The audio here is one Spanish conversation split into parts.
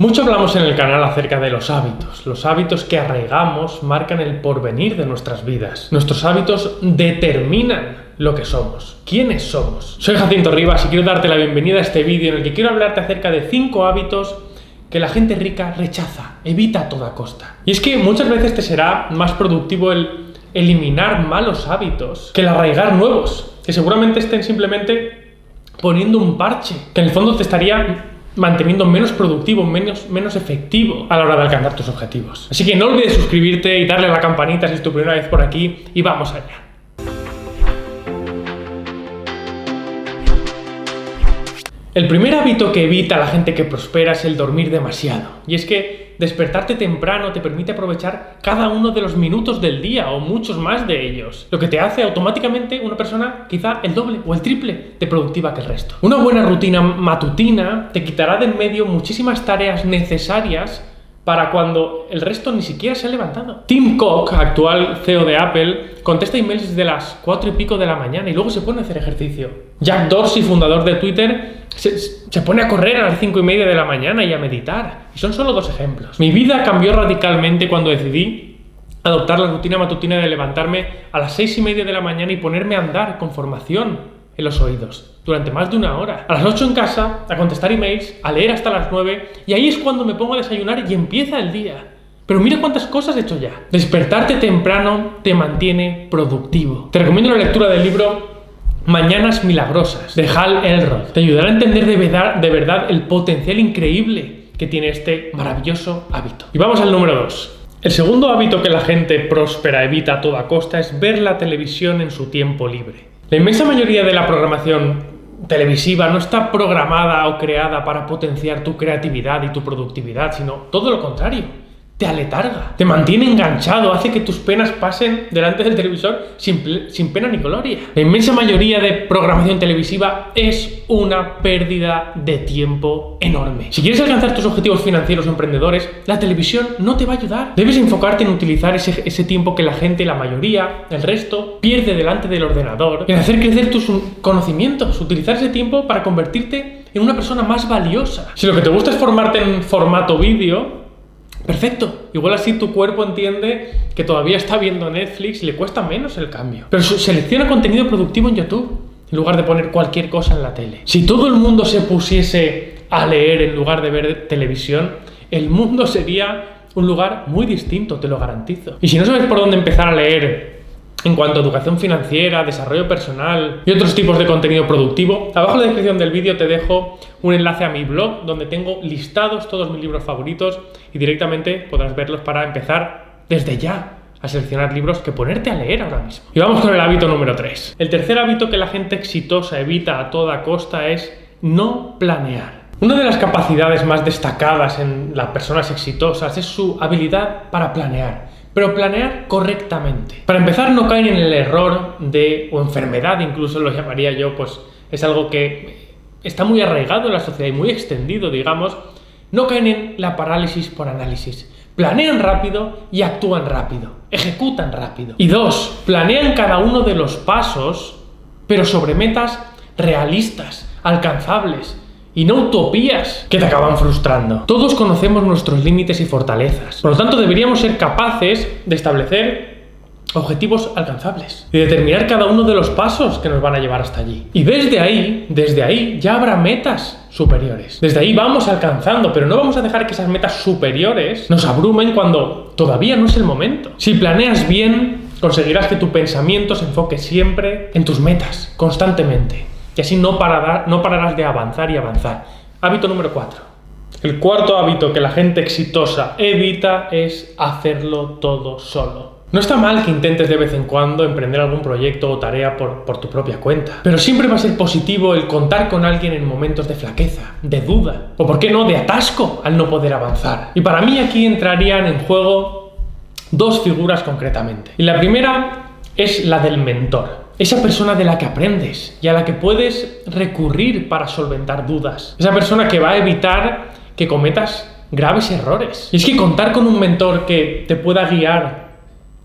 Mucho hablamos en el canal acerca de los hábitos. Los hábitos que arraigamos marcan el porvenir de nuestras vidas. Nuestros hábitos determinan lo que somos, quiénes somos. Soy Jacinto Rivas y quiero darte la bienvenida a este vídeo en el que quiero hablarte acerca de 5 hábitos que la gente rica rechaza, evita a toda costa. Y es que muchas veces te será más productivo el eliminar malos hábitos que el arraigar nuevos, que seguramente estén simplemente poniendo un parche, que en el fondo te estaría manteniendo menos productivo, menos, menos efectivo a la hora de alcanzar tus objetivos. Así que no olvides suscribirte y darle a la campanita si es tu primera vez por aquí y vamos allá. El primer hábito que evita la gente que prospera es el dormir demasiado. Y es que despertarte temprano te permite aprovechar cada uno de los minutos del día o muchos más de ellos, lo que te hace automáticamente una persona quizá el doble o el triple de productiva que el resto. Una buena rutina matutina te quitará de en medio muchísimas tareas necesarias para cuando el resto ni siquiera se ha levantado. Tim Cook, actual CEO de Apple, contesta emails desde las 4 y pico de la mañana y luego se pone a hacer ejercicio. Jack Dorsey, fundador de Twitter, se, pone a correr a las 5 y media de la mañana y a meditar. Y son solo dos ejemplos. Mi vida cambió radicalmente cuando decidí adoptar la rutina matutina de levantarme a las 6 y media de la mañana y ponerme a andar con formación en los oídos durante más de una hora. A las 8 en casa, a contestar emails, a leer hasta las 9 y ahí es cuando me pongo a desayunar y empieza el día. Pero mira cuántas cosas he hecho ya. Despertarte temprano te mantiene productivo. Te recomiendo la lectura del libro Mañanas Milagrosas de Hal Elrod. Te ayudará a entender de verdad, de verdad el potencial increíble que tiene este maravilloso hábito. Y vamos al número 2. El segundo hábito que la gente próspera evita a toda costa es ver la televisión en su tiempo libre. La inmensa mayoría de la programación televisiva no está programada o creada para potenciar tu creatividad y tu productividad, sino todo lo contrario te aletarga, te mantiene enganchado, hace que tus penas pasen delante del televisor sin, sin, pena ni gloria. La inmensa mayoría de programación televisiva es una pérdida de tiempo enorme. Si quieres alcanzar tus objetivos financieros o emprendedores, la televisión no te va a ayudar. Debes enfocarte en utilizar ese, ese tiempo que la gente, la mayoría, el resto, pierde delante del ordenador, en hacer crecer tus conocimientos, utilizar ese tiempo para convertirte en una persona más valiosa. Si lo que te gusta es formarte en formato vídeo, Perfecto. Igual así tu cuerpo entiende que todavía está viendo Netflix y le cuesta menos el cambio. Pero selecciona contenido productivo en YouTube en lugar de poner cualquier cosa en la tele. Si todo el mundo se pusiese a leer en lugar de ver televisión, el mundo sería un lugar muy distinto, te lo garantizo. Y si no sabes por dónde empezar a leer en cuanto a educación financiera, desarrollo personal y otros tipos de contenido productivo, abajo en la descripción del vídeo te dejo un enlace a mi blog donde tengo listados todos mis libros favoritos y directamente podrás verlos para empezar desde ya a seleccionar libros que ponerte a leer ahora mismo. Y vamos con el hábito número 3. El tercer hábito que la gente exitosa evita a toda costa es no planear. Una de las capacidades más destacadas en las personas exitosas es su habilidad para planear pero planear correctamente. Para empezar, no caen en el error de, o enfermedad incluso lo llamaría yo, pues es algo que está muy arraigado en la sociedad y muy extendido, digamos, no caen en la parálisis por análisis. Planean rápido y actúan rápido, ejecutan rápido. Y dos, planean cada uno de los pasos, pero sobre metas realistas, alcanzables, y no utopías que te acaban frustrando. Todos conocemos nuestros límites y fortalezas. Por lo tanto, deberíamos ser capaces de establecer objetivos alcanzables y determinar cada uno de los pasos que nos van a llevar hasta allí. Y desde ahí, desde ahí ya habrá metas superiores. Desde ahí vamos alcanzando, pero no vamos a dejar que esas metas superiores nos abrumen cuando todavía no es el momento. Si planeas bien, conseguirás que tu pensamiento se enfoque siempre en tus metas, constantemente. Y así no, no pararás de avanzar y avanzar. Hábito número 4. El cuarto hábito que la gente exitosa evita es hacerlo todo solo. No está mal que intentes de vez en cuando emprender algún proyecto o tarea por, por, tu propia cuenta, pero siempre va a ser positivo el contar con alguien en momentos de flaqueza, de duda, o por qué no, de atasco al no poder avanzar. Y para mí aquí entrarían en juego dos figuras concretamente. Y la primera es la del mentor esa persona de la que aprendes y a la que puedes recurrir para solventar dudas. Esa persona que va a evitar que cometas graves errores. Y es que contar con un mentor que te pueda guiar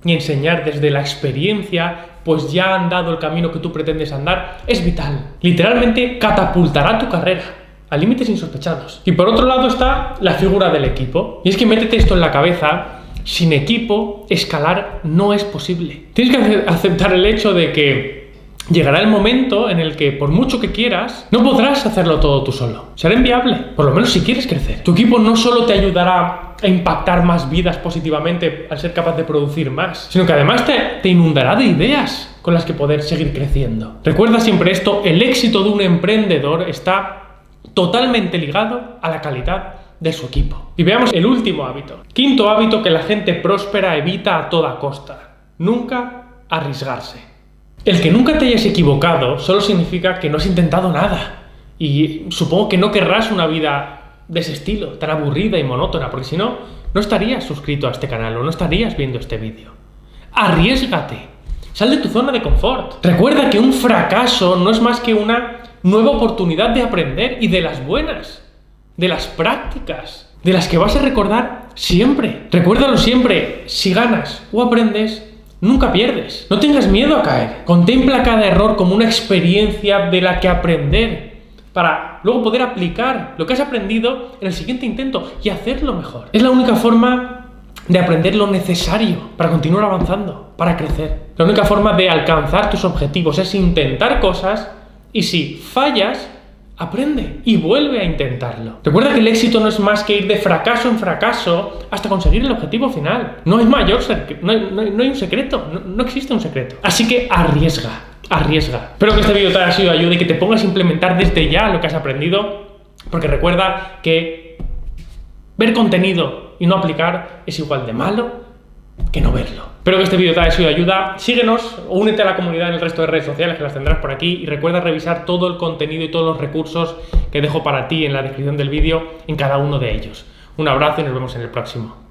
y enseñar desde la experiencia, pues ya han dado el camino que tú pretendes andar, es vital. Literalmente catapultará tu carrera. a límites insospechados. Y por otro lado está la figura del equipo. Y es que métete esto en la cabeza, sin equipo, escalar no es posible. Tienes que aceptar el hecho de que llegará el momento en el que, por mucho que quieras, no podrás hacerlo todo tú solo. Será inviable, por lo menos si quieres crecer. Tu equipo no solo te ayudará a impactar más vidas positivamente al ser capaz de producir más, sino que además te, te inundará de ideas con las que poder seguir creciendo. Recuerda siempre esto, el éxito de un emprendedor está totalmente ligado a la calidad de su equipo. Y veamos el último hábito. Quinto hábito que la gente próspera evita a toda costa. Nunca arriesgarse. El que nunca te hayas equivocado solo significa que no has intentado nada. Y supongo que no querrás una vida de ese estilo, tan aburrida y monótona, porque si no, no estarías suscrito a este canal o no estarías viendo este vídeo. Arriesgate. Sal de tu zona de confort. Recuerda que un fracaso no es más que una nueva oportunidad de aprender y de las buenas, de las prácticas, de las que vas a recordar siempre. Recuérdalo siempre, si ganas o aprendes, nunca pierdes. No tengas miedo a caer. Contempla cada error como una experiencia de la que aprender para luego poder aplicar lo que has aprendido en el siguiente intento y hacerlo mejor. Es la única forma de aprender lo necesario para continuar avanzando, para crecer. La única forma de alcanzar tus objetivos es intentar cosas y si fallas, aprende y vuelve a intentarlo. Recuerda que el éxito no es más que ir de fracaso en fracaso hasta conseguir el objetivo final. No hay mayor, no hay, no hay un secreto, no, no existe un secreto. Así que arriesga, arriesga. Espero que este vídeo te haya sido de ayuda y que te pongas a implementar desde ya lo que has aprendido, porque recuerda que ver contenido y no aplicar es igual de malo que no verlo. Espero que este vídeo te haya sido de ayuda. Síguenos únete a la comunidad en el resto de redes sociales que las tendrás por aquí y recuerda revisar todo el contenido y todos los recursos que dejo para ti en la descripción del vídeo en cada uno de ellos. Un abrazo y nos vemos en el próximo.